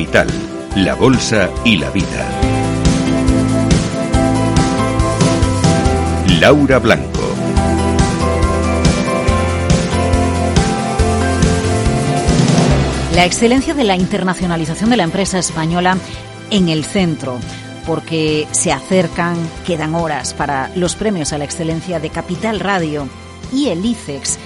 Capital, la Bolsa y la Vida. Laura Blanco. La excelencia de la internacionalización de la empresa española en el centro porque se acercan, quedan horas para los premios a la excelencia de Capital Radio y el ICEX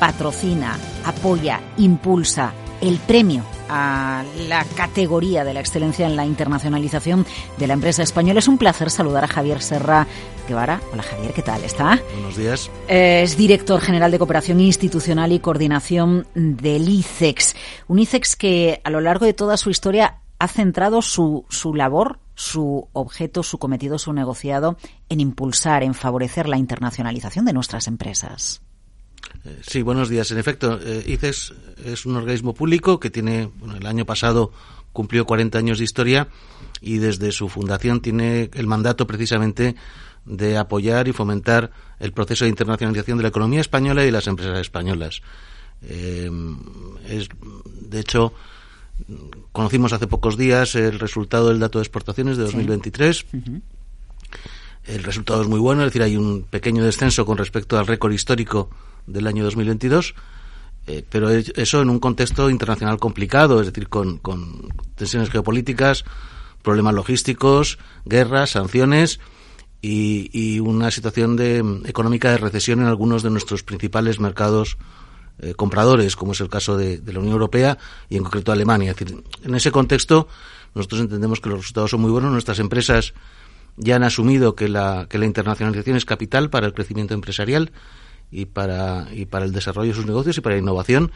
patrocina, apoya, impulsa el premio a la categoría de la excelencia en la internacionalización de la empresa española. Es un placer saludar a Javier Serra Guevara. Hola Javier, ¿qué tal? ¿Está? Buenos días. Es director general de Cooperación Institucional y Coordinación del ICEX. Un ICEX que a lo largo de toda su historia ha centrado su, su labor su objeto, su cometido, su negociado en impulsar, en favorecer la internacionalización de nuestras empresas. Eh, sí, buenos días. En efecto, eh, ICES es un organismo público que tiene, bueno, el año pasado cumplió 40 años de historia y desde su fundación tiene el mandato precisamente de apoyar y fomentar el proceso de internacionalización de la economía española y de las empresas españolas. Eh, es, de hecho, Conocimos hace pocos días el resultado del dato de exportaciones de 2023. El resultado es muy bueno, es decir, hay un pequeño descenso con respecto al récord histórico del año 2022, eh, pero eso en un contexto internacional complicado, es decir, con, con tensiones geopolíticas, problemas logísticos, guerras, sanciones y, y una situación de, económica de recesión en algunos de nuestros principales mercados eh, compradores, como es el caso de, la Unión Europea y en concreto Alemania. Es decir, en ese contexto, nosotros entendemos que los resultados son muy buenos. Nuestras empresas ya han asumido que la, que la internacionalización es capital para el crecimiento empresarial y para, y para el desarrollo de sus negocios y para la innovación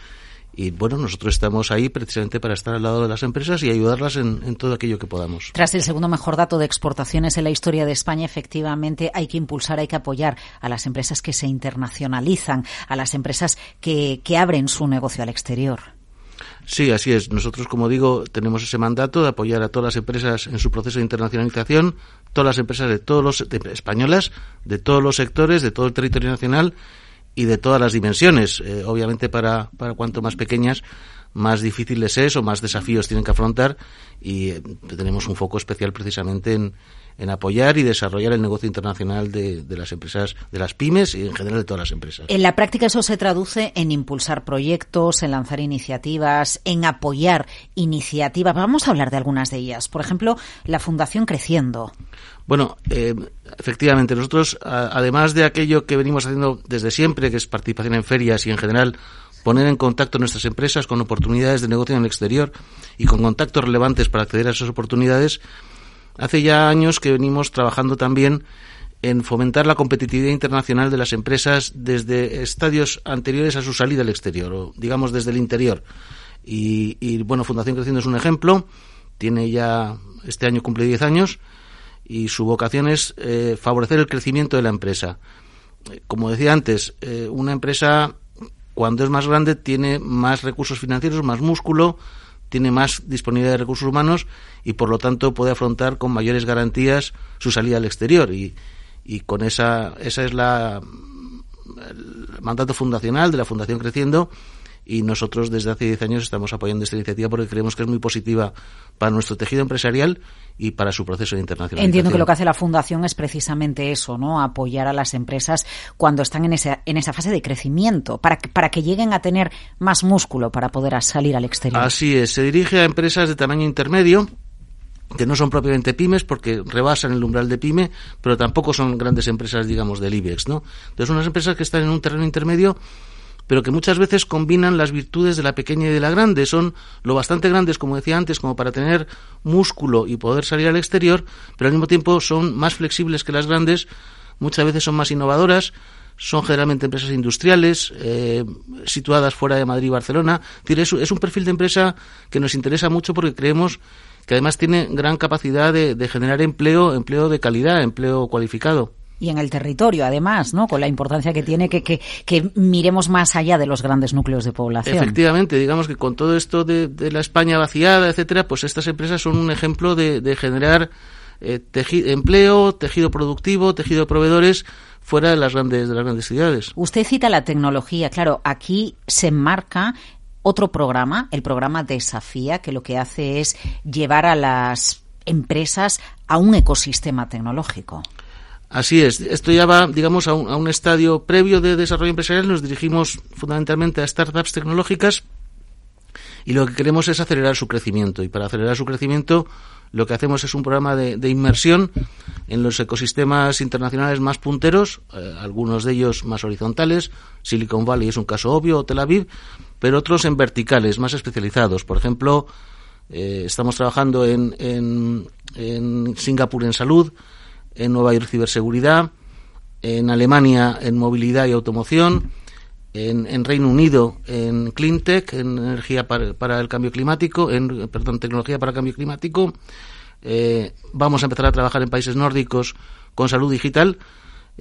y bueno, nosotros estamos ahí precisamente para estar al lado de las empresas y ayudarlas en, todo aquello que podamos. Tras el segundo mejor dato de exportaciones en la historia de España, efectivamente hay que impulsar, hay que apoyar a las empresas que se internacionalizan, a las empresas que, que abren su negocio al exterior. Sí, así es. Nosotros, como digo, tenemos ese mandato de apoyar a todas las empresas en su proceso de internacionalización, todas las empresas de todos los españolas, de todos los sectores, de todo el territorio nacional y de todas las dimensiones. Eh, obviamente para, para cuanto más pequeñas, más difíciles es o más desafíos tienen que afrontar y eh, tenemos un foco especial precisamente en, en apoyar y desarrollar el negocio internacional de, de, las empresas, de las pymes y en general de todas las empresas. En la práctica eso se traduce en impulsar proyectos, en lanzar iniciativas, en apoyar iniciativas. Vamos a hablar de algunas de ellas. Por ejemplo, la Fundación Creciendo. Bueno, eh, efectivamente, nosotros, además de aquello que venimos haciendo desde siempre, que es participación en ferias y en general poner en contacto nuestras empresas con oportunidades de negocio en el exterior y con contactos relevantes para acceder a esas oportunidades, hace ya años que venimos trabajando también en fomentar la competitividad internacional de las empresas desde estadios anteriores a su salida al exterior, o digamos desde el interior. Y, y bueno, Fundación Creciendo es un ejemplo, tiene ya, este año cumple 10 años, y su vocación es eh, favorecer el crecimiento de la empresa. Como decía antes, eh, una empresa cuando es más grande tiene más recursos financieros, más músculo, tiene más disponibilidad de recursos humanos y por lo tanto puede afrontar con mayores garantías su salida al exterior. Y, y con esa esa es la el mandato fundacional de la Fundación Creciendo y nosotros desde hace 10 años estamos apoyando esta iniciativa porque creemos que es muy positiva para nuestro tejido empresarial y para su proceso de internacionalización. Entiendo que lo que hace la Fundación es precisamente eso, ¿no? Apoyar a las empresas cuando están en esa, en esa fase de crecimiento, para que, para que lleguen a tener más músculo para poder salir al exterior. Así es, se dirige a empresas de tamaño intermedio, que no son propiamente pymes porque rebasan el umbral de pyme, pero tampoco son grandes empresas, digamos, del IBEX, ¿no? Entonces, unas empresas que están en un terreno intermedio pero que muchas veces combinan las virtudes de la pequeña y de la grande. Son lo bastante grandes, como decía antes, como para tener músculo y poder salir al exterior, pero al mismo tiempo son más flexibles que las grandes, muchas veces son más innovadoras, son generalmente empresas industriales, eh, situadas fuera de Madrid y Barcelona. Es, un perfil de empresa que nos interesa mucho porque creemos que además tiene gran capacidad de, de generar empleo, empleo de calidad, empleo cualificado y en el territorio, además, ¿no? Con la importancia que tiene que, que, que, miremos más allá de los grandes núcleos de población. Efectivamente, digamos que con todo esto de, de la España vaciada, etcétera, pues estas empresas son un ejemplo de, de generar eh, empleo, tejido productivo, tejido de proveedores fuera de las grandes de las grandes ciudades. Usted cita la tecnología, claro, aquí se enmarca otro programa, el programa Desafía, que lo que hace es llevar a las empresas a un ecosistema tecnológico. Así es. Esto ya va, digamos, a un, estadio previo de desarrollo empresarial. Nos dirigimos fundamentalmente a startups tecnológicas y lo que queremos es acelerar su crecimiento. Y para acelerar su crecimiento, lo que hacemos es un programa de, inmersión en los ecosistemas internacionales más punteros, eh, algunos de ellos más horizontales. Silicon Valley es un caso obvio, o Tel Aviv, pero otros en verticales, más especializados. Por ejemplo, eh, estamos trabajando en, en, en Singapur en salud en Nueva York ciberseguridad, en Alemania en movilidad y automoción, en, Reino Unido en cleantech, en energía para, el cambio climático, en perdón, tecnología para el cambio climático. Eh, vamos a empezar a trabajar en países nórdicos con salud digital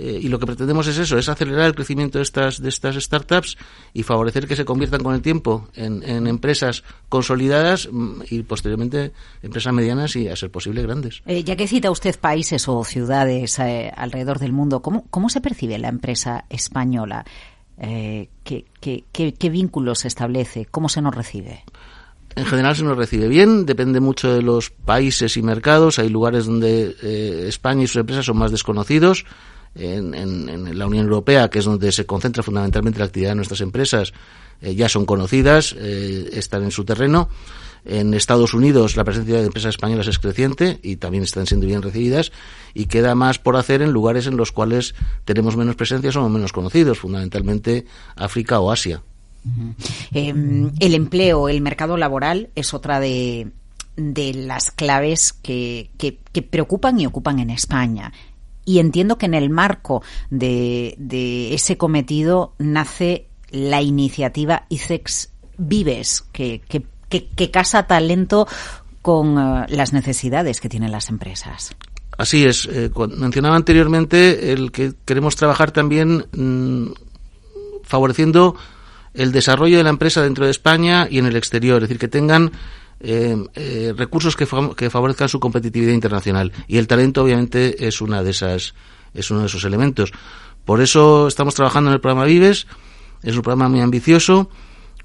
eh, y lo que pretendemos es eso, es acelerar el crecimiento de estas, de estas startups y favorecer que se conviertan con el tiempo en, empresas consolidadas mm, y posteriormente empresas medianas y, a ser posible, grandes. Eh, ya que cita usted países o ciudades eh, alrededor del mundo, ¿cómo, ¿cómo se percibe la empresa española? ¿qué, qué, qué, vínculos se establece? ¿Cómo se nos recibe? En general se nos recibe bien, depende mucho de los países y mercados. Hay lugares donde España y sus empresas son más desconocidos en, la Unión Europea, que es donde se concentra fundamentalmente la actividad de nuestras empresas, eh, ya son conocidas, eh, están en su terreno. En Estados Unidos la presencia de empresas españolas es creciente y también están siendo bien recibidas y queda más por hacer en lugares en los cuales tenemos menos presencia, somos menos conocidos, fundamentalmente África o Asia. Em, el empleo, el mercado laboral es otra de, las claves que, preocupan y ocupan en España y entiendo que en el marco de, ese cometido nace la iniciativa ICEX Vives, que, que, casa talento con eh, las necesidades que tienen las empresas. Así es. Eh, mencionaba anteriormente el que queremos trabajar también mm, favoreciendo el desarrollo de la empresa dentro de España y en el exterior, es decir, que tengan eh, eh, recursos que, favorezcan su competitividad internacional. Y el talento, obviamente, es una de esas, es uno de esos elementos. Por eso estamos trabajando en el programa Vives. Es un programa muy ambicioso,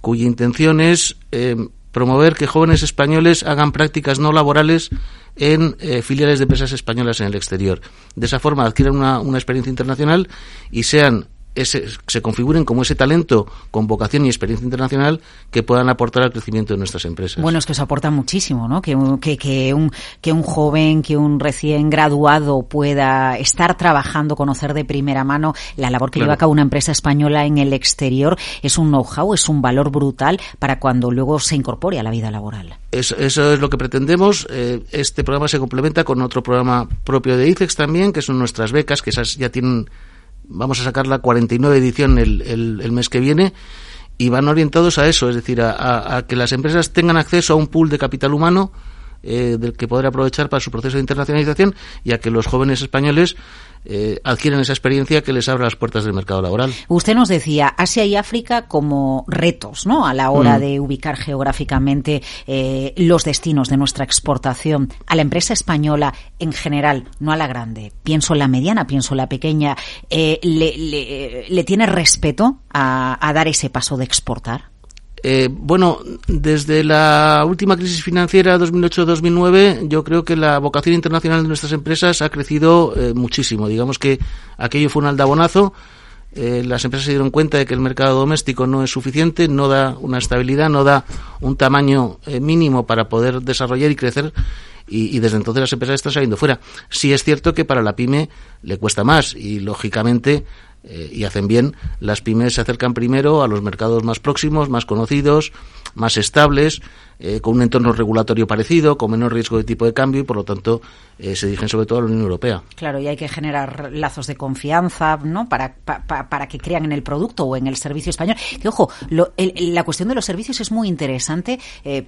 cuya intención es eh, promover que jóvenes españoles hagan prácticas no laborales en filiales de empresas españolas en el exterior. De esa forma adquieran una, una experiencia internacional y sean se configuren como ese talento con vocación y experiencia internacional que puedan aportar al crecimiento de nuestras empresas. Bueno, es que eso aporta muchísimo, ¿no? Que, que, que, un, que un joven, que un recién graduado pueda estar trabajando, conocer de primera mano la labor que lleva a cabo una empresa española en el exterior es un know-how, es un valor brutal para cuando luego se incorpore a la vida laboral. Eso, eso es lo que pretendemos. Eh, este programa se complementa con otro programa propio de ICEX también, que son nuestras becas, que esas ya tienen vamos a sacar la 49 edición el, el, mes que viene y van orientados a eso, es decir, a, que las empresas tengan acceso a un pool de capital humano eh, del que poder aprovechar para su proceso de internacionalización y a que los jóvenes españoles eh, adquieren esa experiencia que les abra las puertas del mercado laboral. Usted nos decía Asia y África como retos, ¿no? A la hora mm. de ubicar geográficamente eh, los destinos de nuestra exportación a la empresa española en general, no a la grande. Pienso en la mediana, pienso en la pequeña. Eh, le, le, tiene respeto a, a dar ese paso de exportar? Eh, bueno, desde la última crisis financiera 2008-2009, yo creo que la vocación internacional de nuestras empresas ha crecido eh, muchísimo. Digamos que aquello fue un aldabonazo. Eh, las empresas se dieron cuenta de que el mercado doméstico no es suficiente, no da una estabilidad, no da un tamaño mínimo para poder desarrollar y crecer. Y, y, desde entonces las empresas están saliendo fuera. Sí es cierto que para la pyme le cuesta más y lógicamente eh, y hacen bien, las pymes se acercan primero a los mercados más próximos, más conocidos, más estables, eh, con un entorno regulatorio parecido, con menor riesgo de tipo de cambio y, por lo tanto, eh, se dirigen sobre todo a la Unión Europea. Claro, y hay que generar lazos de confianza, ¿no? Para, para que crean en el producto o en el servicio español. Que, ojo, la cuestión de los servicios es muy interesante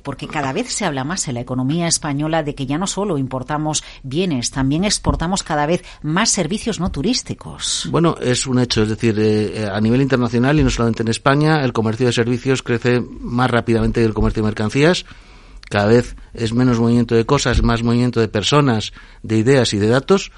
porque cada vez se habla más en la economía española de que ya no solo importamos bienes, también exportamos cada vez más servicios no turísticos. Bueno, es una hecho. Es decir, eh, eh, a nivel internacional y no solamente en España, el comercio de servicios crece más rápidamente que el comercio de mercancías. Cada vez es menos movimiento de cosas, más movimiento de personas, de ideas y de datos.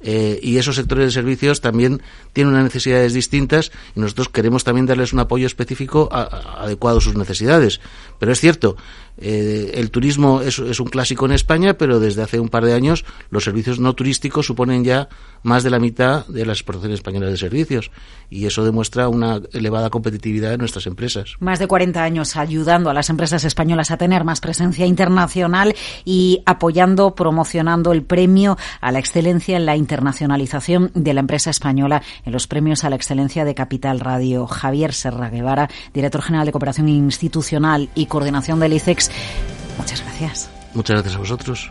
Eh, y esos sectores de servicios también tienen unas necesidades distintas y nosotros queremos también darles un apoyo específico adecuado a sus necesidades. Pero es cierto, eh, el turismo es, un clásico en España, pero desde hace un par de años los servicios no turísticos suponen ya más de la mitad de las exportaciones españolas de servicios y eso demuestra una elevada competitividad de nuestras empresas. Más de 40 años ayudando a las empresas españolas a tener más presencia internacional y apoyando, promocionando el premio a la excelencia en la internacionalización de la empresa española en los premios a la excelencia de Capital Radio. Javier Serra Guevara, director general de Cooperación Institucional y Coordinación del ICEX. Muchas gracias. Muchas gracias a vosotros.